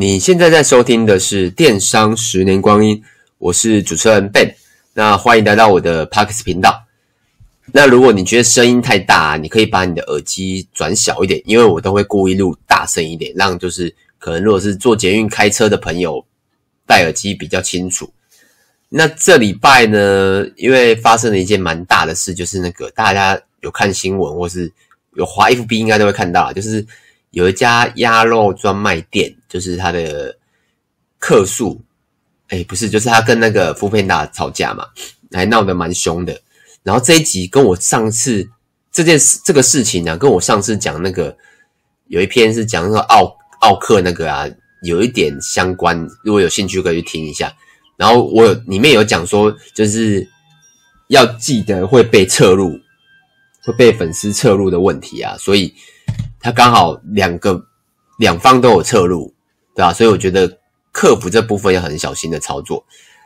你现在在收听的是《电商十年光阴》，我是主持人 Ben，那欢迎来到我的 Parks 频道。那如果你觉得声音太大，你可以把你的耳机转小一点，因为我都会故意录大声一点，让就是可能如果是坐捷运开车的朋友戴耳机比较清楚。那这礼拜呢，因为发生了一件蛮大的事，就是那个大家有看新闻或是有滑 FB 应该都会看到，就是有一家鸭肉专卖店，就是他的客诉，哎，不是，就是他跟那个 foodpanda 吵架嘛，还闹得蛮凶的。然后这一集跟我上次这件事这个事情呢、跟我上次讲那个有一篇是讲那个奥奥克那个啊，有一点相关，如果有兴趣可以去听一下。然后我有里面有讲说，就是要记得会被侧入，会被粉丝侧入的问题啊，所以他刚好两个两方都有侧录，对吧？所以我觉得客服这部分要很小心的操作。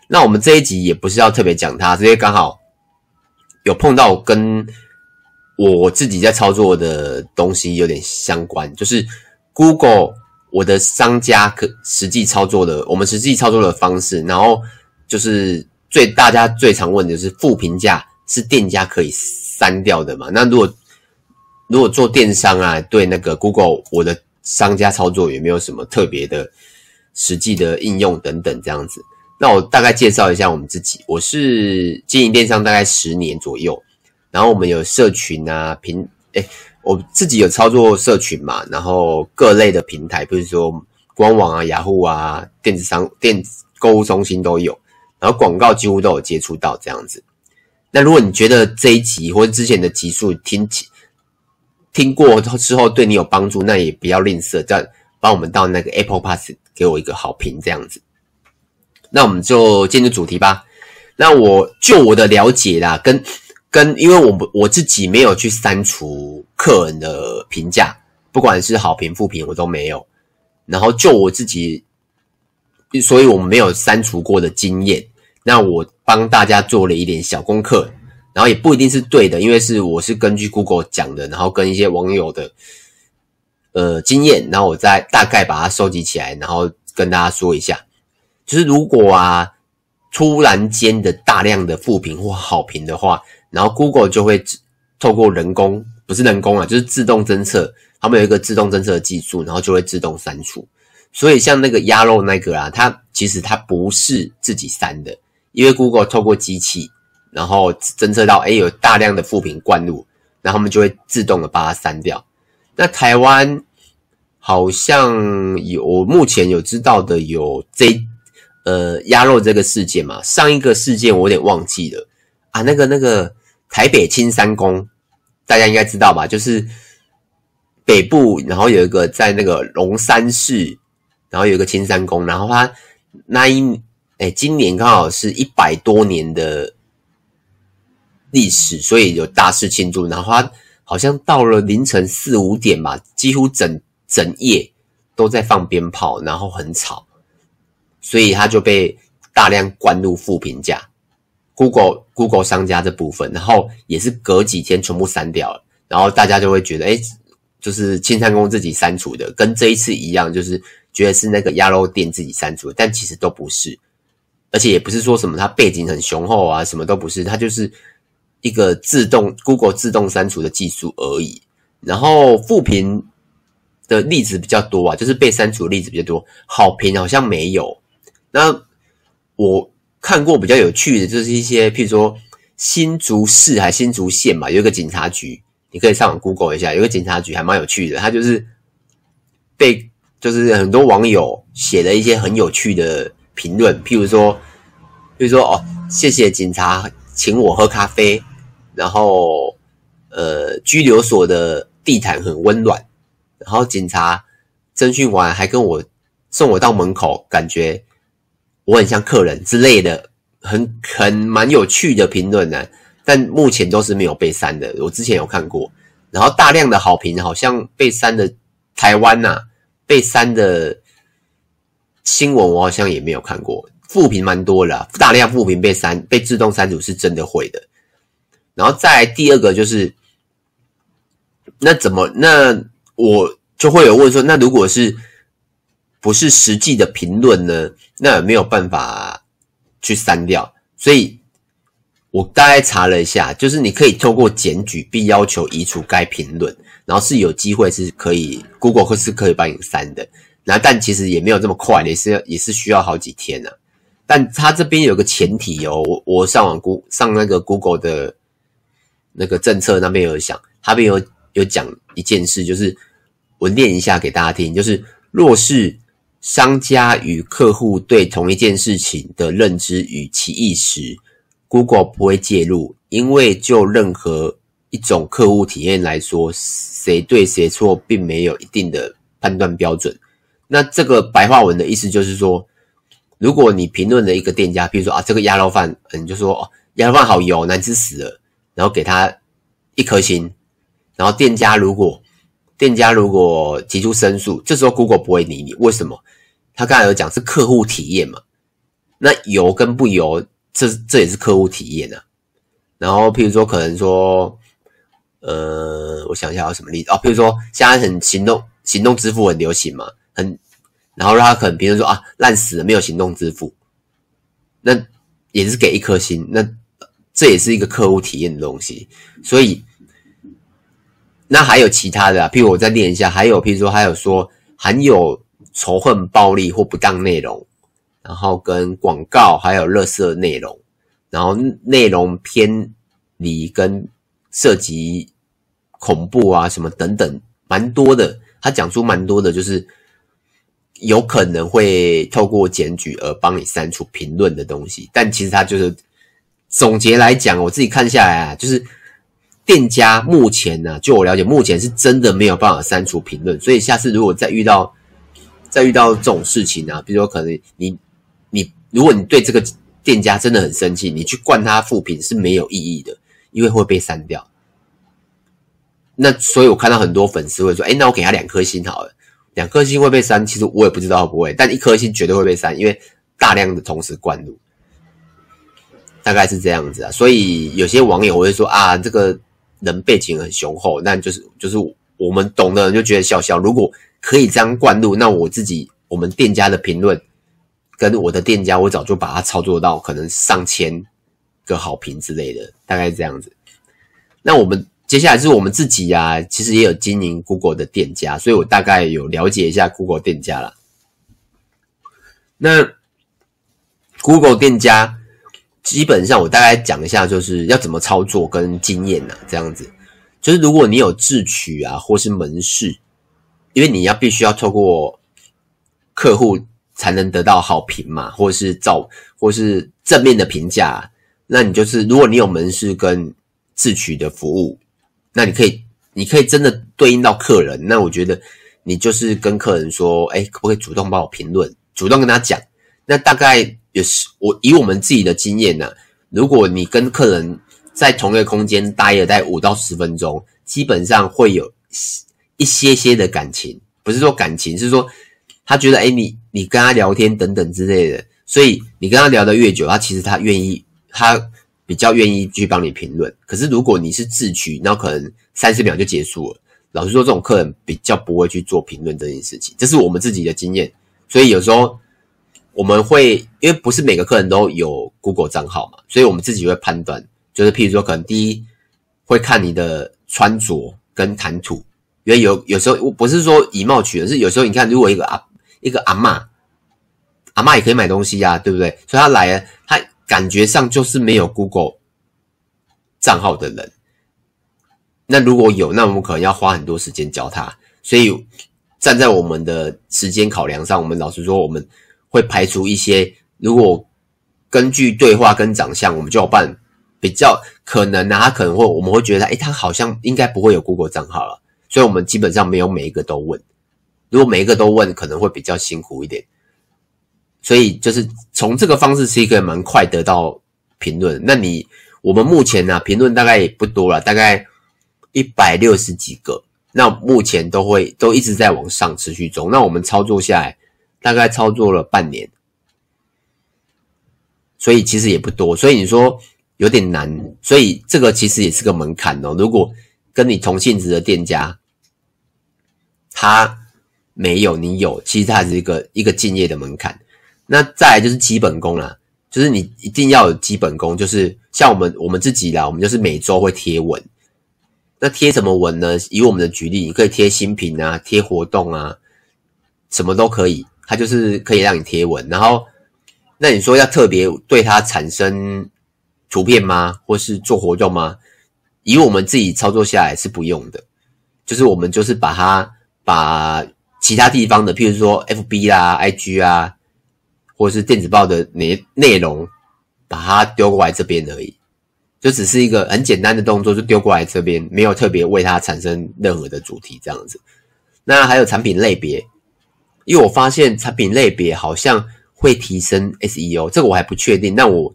那我们这一集也不是要特别讲它，因为刚好有碰到跟我自己在操作的东西有点相关，就是 Google。我的商家可实际操作的，我们实际操作的方式，然后就是最大家最常问的就是负评价是店家可以删掉的嘛？那如果如果做电商啊，对那个 Google 我的商家操作有没有什么特别的实际的应用等等这样子？那我大概介绍一下我们自己，我是经营电商大概十年左右，然后我们有社群啊，平诶我自己有操作社群嘛，然后各类的平台，比如说官网啊、雅虎啊、电子商、电子购物中心都有，然后广告几乎都有接触到这样子。那如果你觉得这一集或者之前的集数听起听过之后对你有帮助，那也不要吝啬，再帮我们到那个 Apple Pass 给我一个好评这样子。那我们就进入主题吧。那我就我的了解啦，跟。跟因为我我自己没有去删除客人的评价，不管是好评负评我都没有。然后就我自己，所以我们没有删除过的经验。那我帮大家做了一点小功课，然后也不一定是对的，因为是我是根据 Google 讲的，然后跟一些网友的呃经验，然后我再大概把它收集起来，然后跟大家说一下，就是如果啊突然间的大量的负评或好评的话。然后 Google 就会透过人工，不是人工啊，就是自动侦测，他们有一个自动侦测的技术，然后就会自动删除。所以像那个鸭肉那个啊，它其实它不是自己删的，因为 Google 透过机器，然后侦测到，哎有大量的负评灌入，然后他们就会自动的把它删掉。那台湾好像有，目前有知道的有这呃鸭肉这个事件嘛？上一个事件我有点忘记了啊，那个那个。台北青山宫，大家应该知道吧？就是北部，然后有一个在那个龙山市，然后有一个青山宫，然后它那一哎，今年刚好是一百多年的历史，所以有大肆庆祝。然后他好像到了凌晨四五点吧，几乎整整夜都在放鞭炮，然后很吵，所以他就被大量灌入负评价。Google Google 商家这部分，然后也是隔几天全部删掉了，然后大家就会觉得，哎，就是青山宫自己删除的，跟这一次一样，就是觉得是那个鸭肉店自己删除，但其实都不是，而且也不是说什么他背景很雄厚啊，什么都不是，他就是一个自动 Google 自动删除的技术而已。然后负评的例子比较多啊，就是被删除的例子比较多，好评好像没有。那我。看过比较有趣的，就是一些譬如说新竹市还新竹县嘛，有一个警察局，你可以上网 Google 一下，有个警察局还蛮有趣的，他就是被就是很多网友写了一些很有趣的评论，譬如说，譬如说哦，谢谢警察请我喝咖啡，然后呃，拘留所的地毯很温暖，然后警察侦讯完还跟我送我到门口，感觉。我很像客人之类的，很很蛮有趣的评论呢，但目前都是没有被删的。我之前有看过，然后大量的好评好像被删的台湾呐、被删的新闻我好像也没有看过，负评蛮多的，大量负评被删被自动删除是真的会的。然后再第二个就是，那怎么那我就会有问说，那如果是不是实际的评论呢，那也没有办法去删掉。所以我大概查了一下，就是你可以透过检举并要求移除该评论，然后是有机会是可以 Google 或是可以帮你删的。那但其实也没有这么快，也是也是需要好几天呢、啊。但他这边有个前提哦，我我上网估上那个 Google 的那个政策那边有讲，他边有有讲一件事，就是我念一下给大家听，就是若是商家与客户对同一件事情的认知与歧义时，Google 不会介入，因为就任何一种客户体验来说，谁对谁错并没有一定的判断标准。那这个白话文的意思就是说，如果你评论了一个店家，比如说啊，这个鸭肉饭，你就说哦，鸭肉饭好油，难吃死了，然后给他一颗星，然后店家如果店家如果提出申诉，这时候 Google 不会理你，为什么？他刚才有讲是客户体验嘛，那油跟不油，这这也是客户体验啊。然后譬如说，可能说，呃，我想一下有什么例子哦，譬如说现在很行动行动支付很流行嘛。很，然后他可能别人说啊，烂死了，没有行动支付，那也是给一颗星，那这也是一个客户体验的东西，所以那还有其他的啊，譬如我再念一下，还有譬如说还有说含有仇恨、暴力或不当内容，然后跟广告还有垃圾内容，然后内容偏离跟涉及恐怖啊什么等等，蛮多的，他讲出蛮多的，就是。有可能会透过检举而帮你删除评论的东西，但其实它就是总结来讲，我自己看下来啊，就是店家目前呢、啊，就我了解，目前是真的没有办法删除评论。所以下次如果再遇到再遇到这种事情啊，比如说可能你你如果你对这个店家真的很生气，你去灌他负评是没有意义的，因为会被删掉。那所以我看到很多粉丝会说，哎，那我给他两颗星好了。两颗星会被删，其实我也不知道会不会，但一颗星绝对会被删，因为大量的同时灌入，大概是这样子啊。所以有些网友会说啊，这个人背景很雄厚，但就是就是我们懂的人就觉得笑笑。如果可以这样灌入，那我自己我们店家的评论跟我的店家，我早就把它操作到可能上千个好评之类的，大概是这样子。那我们。接下来是我们自己呀、啊，其实也有经营 Google 的店家，所以我大概有了解一下 Google 店家了。那 Google 店家基本上我大概讲一下，就是要怎么操作跟经验呐，这样子。就是如果你有自取啊，或是门市，因为你要必须要透过客户才能得到好评嘛，或是照或是正面的评价，那你就是如果你有门市跟自取的服务。那你可以，你可以真的对应到客人。那我觉得你就是跟客人说，哎，可不可以主动帮我评论，主动跟他讲。那大概也是我以我们自己的经验呢，如果你跟客人在同一个空间待了待五到十分钟，基本上会有一些些的感情，不是说感情，是说他觉得，哎，你你跟他聊天等等之类的，所以你跟他聊得越久，他其实他愿意他。比较愿意去帮你评论，可是如果你是自取，那可能三十秒就结束了。老实说，这种客人比较不会去做评论这件事情，这是我们自己的经验。所以有时候我们会，因为不是每个客人都有 Google 账号嘛，所以我们自己会判断，就是譬如说，可能第一会看你的穿着跟谈吐，因为有有时候我不是说以貌取人，是有时候你看，如果一个阿一个阿嬷，阿嬷也可以买东西呀、啊，对不对？所以他来了，他。感觉上就是没有 Google 账号的人，那如果有，那我们可能要花很多时间教他。所以站在我们的时间考量上，我们老实说，我们会排除一些。如果根据对话跟长相，我们就要办比较可能呢，他可能会我们会觉得，哎，他好像应该不会有 Google 账号了。所以我们基本上没有每一个都问。如果每一个都问，可能会比较辛苦一点。所以就是从这个方式是一个蛮快得到评论。那你我们目前呢、啊、评论大概也不多了，大概一百六十几个。那目前都会都一直在往上持续中。那我们操作下来大概操作了半年，所以其实也不多。所以你说有点难，所以这个其实也是个门槛哦。如果跟你同性质的店家，他。没有，你有，其实它是一个一个敬业的门槛。那再来就是基本功啦，就是你一定要有基本功，就是像我们我们自己啦，我们就是每周会贴文。那贴什么文呢？以我们的举例，你可以贴新品啊，贴活动啊，什么都可以。它就是可以让你贴文。然后，那你说要特别对它产生图片吗？或是做活动吗？以我们自己操作下来是不用的。就是我们就是把它把其他地方的，譬如说 FB 啦、IG 啊，或是电子报的内内容，把它丢过来这边而已。就只是一个很简单的动作，就丢过来这边，没有特别为它产生任何的主题这样子。那还有产品类别，因为我发现产品类别好像会提升 SEO，这个我还不确定。那我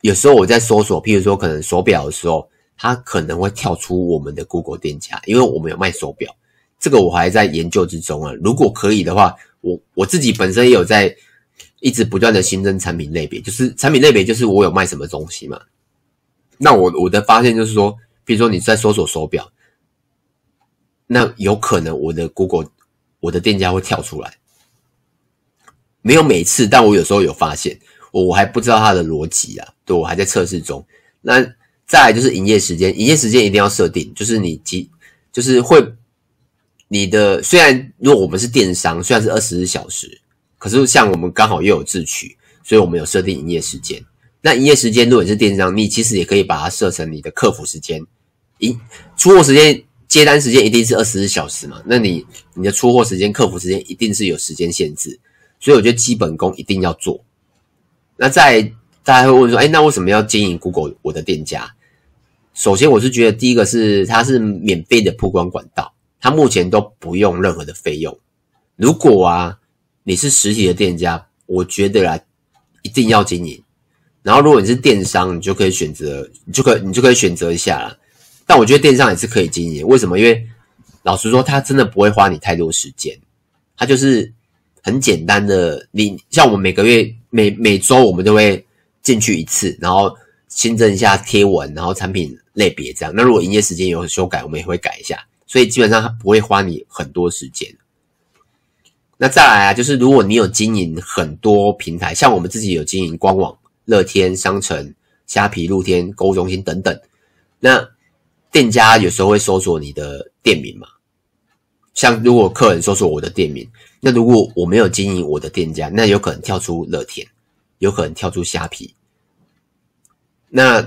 有时候我在搜索，譬如说可能手表的时候，它可能会跳出我们的 Google 店家，因为我们有卖手表，这个我还在研究之中啊。如果可以的话，我我自己本身也有在一直不断的新增产品类别，就是产品类别就是我有卖什么东西嘛。那我我的发现就是说，比如说你在搜索手表，那有可能我的 Google 我的店家会跳出来，没有每次，但我有时候有发现，我我还不知道它的逻辑啊，对，我还在测试中。那再来就是营业时间，营业时间一定要设定，就是你即就是会你的虽然如果我们是电商，虽然是二十四小时，可是像我们刚好又有自取，所以我们有设定营业时间。那营业时间，如果你是电商，你其实也可以把它设成你的客服时间，一出货时间、接单时间一定是二十四小时嘛？那你你的出货时间、客服时间一定是有时间限制，所以我觉得基本功一定要做。那在大家会问说，哎，那为什么要经营 Google 我的店家？首先，我是觉得第一个是它是免费的曝光管道，它目前都不用任何的费用。如果啊你是实体的店家，我觉得啊一定要经营。然后，如果你是电商，你就可以选择，你就可以，你就可以选择一下了。但我觉得电商也是可以经营，为什么？因为老实说，它真的不会花你太多时间，它就是很简单的。你像我们每个月、每每周，我们都会进去一次，然后新增一下贴文，然后产品类别这样。那如果营业时间有修改，我们也会改一下，所以基本上它不会花你很多时间。那再来啊，就是如果你有经营很多平台，像我们自己有经营官网。乐天商城、虾皮、露天购物中心等等，那店家有时候会搜索你的店名嘛？像如果客人搜索我的店名，那如果我没有经营我的店家，那有可能跳出乐天，有可能跳出虾皮，那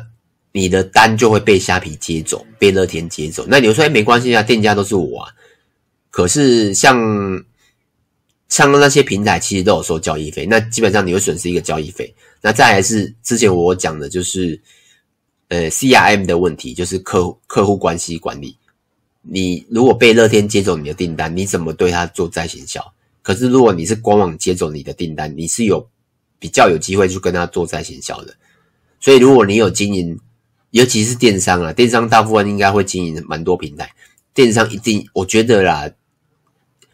你的单就会被虾皮接走，被乐天接走。那你说，哎，没关系啊，店家都是我啊。可是像。像那些平台其实都有收交易费，那基本上你会损失一个交易费。那再来是之前我讲的就是，呃，CRM 的问题，就是客客户关系管理。你如果被乐天接走你的订单，你怎么对他做再行销？可是如果你是官网接走你的订单，你是有比较有机会去跟他做再行销的。所以如果你有经营，尤其是电商啊，电商大部分应该会经营蛮多平台，电商一定我觉得啦。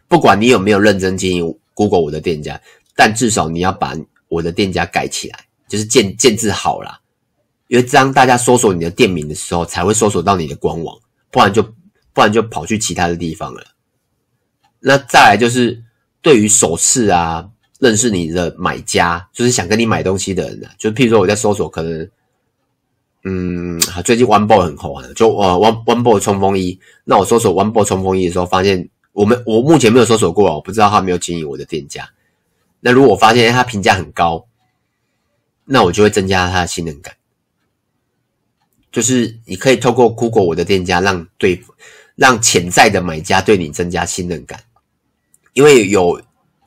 不管你有没有认真经营 Google 我的店家，但至少你要把我的店家盖起来，就是建建置好啦，因为这样大家搜索你的店名的时候，才会搜索到你的官网，不然就不然就跑去其他的地方了。那再来就是对于首次啊认识你的买家，就是想跟你买东西的人啊，就譬如说我在搜索，可能嗯，最近 One Boy 很红啊，就呃 One One Boy 冲锋衣，那我搜索 One Boy 冲锋衣的时候，发现。我们我目前没有搜索过，我不知道他没有经营我的店家。那如果我发现他评价很高，那我就会增加他的信任感。就是你可以透过 Google 我的店家，让对让潜在的买家对你增加信任感。因为有，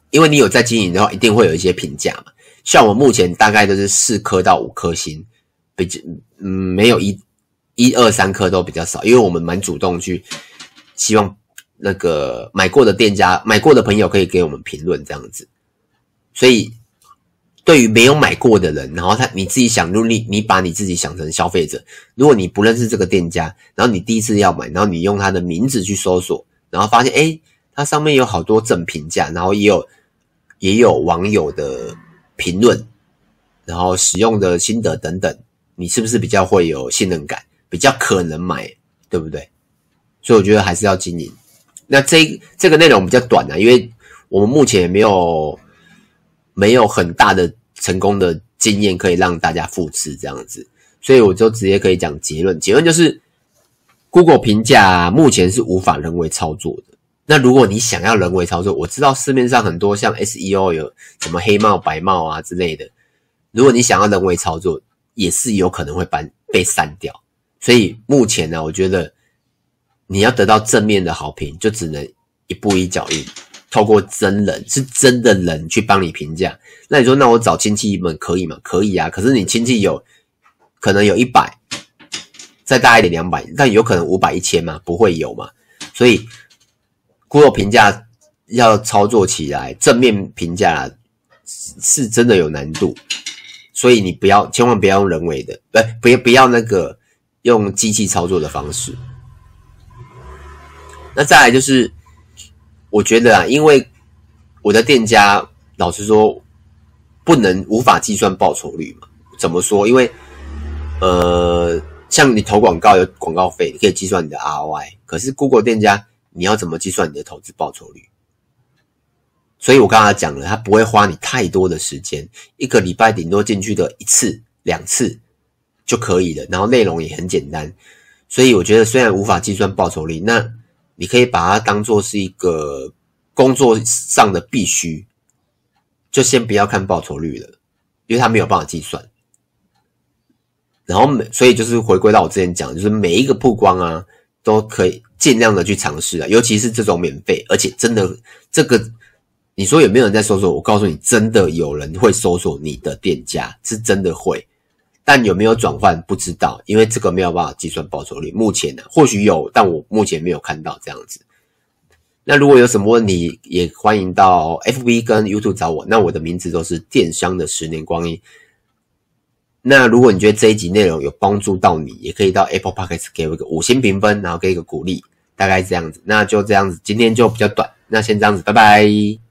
因为你有在经营的话，一定会有一些评价嘛。像我目前大概都是四颗到五颗星，比较嗯没有一一二三颗都比较少，因为我们蛮主动去希望。那个买过的店家、买过的朋友可以给我们评论这样子，所以对于没有买过的人，然后他你自己想，如果你把你自己想成消费者，如果你不认识这个店家，然后你第一次要买，然后你用他的名字去搜索，然后发现诶，它上面有好多正评价，然后也有也有网友的评论，然后使用的心得等等，你是不是比较会有信任感，比较可能买，对不对？所以我觉得还是要经营。那这这个内容比较短啊，因为我们目前也没有没有很大的成功的经验可以让大家复制这样子，所以我就直接可以讲结论。结论就是，Google 评价目前是无法人为操作的。那如果你想要人为操作，我知道市面上很多像 SEO 有什么黑帽白帽啊之类的，如果你想要人为操作，也是有可能会被被删掉。所以目前呢，我觉得你要得到正面的好评，就只能一步一脚印，透过真人，是真的人去帮你评价。那你说，那我找亲戚们可以吗？可以啊。可是你亲戚有可能有一百，再大一点两百，但有可能五百一千吗？不会有嘛。所以。Google 评价要操作起来，正面评价是真的有难度，所以你不要，千万不要用人为的，不，不要不要那个用机器操作的方式。那再来就是，我觉得啊，因为我的店家老实说，不能无法计算报酬率嘛？怎么说？因为呃，像你投广告有广告费，你可以计算你的 ROI，可是 Google 店家。你要怎么计算你的投资报酬率？所以我刚才讲了，他不会花你太多的时间，一个礼拜顶多进去的一次、两次就可以了。然后内容也很简单，所以我觉得虽然无法计算报酬率，那你可以把它当做是一个工作上的必须，就先不要看报酬率了，因为它没有办法计算。然后每所以就是回归到我之前讲，就是每一个曝光啊。都可以尽量的去尝试啊，尤其是这种免费，而且真的这个，你说有没有人在搜索？我告诉你，真的有人会搜索你的店家，是真的会。但有没有转换不知道，因为这个没有办法计算报酬率。目前呢、或许有，但我目前没有看到这样子。那如果有什么问题，也欢迎到 FB 跟 YouTube 找我。那我的名字都是电商的十年光阴。那如果你觉得这一集内容有帮助到你，也可以到 Apple Podcast 给我一个五星评分，然后给一个鼓励，大概这样子。那就这样子，今天就比较短，那先这样子，拜拜。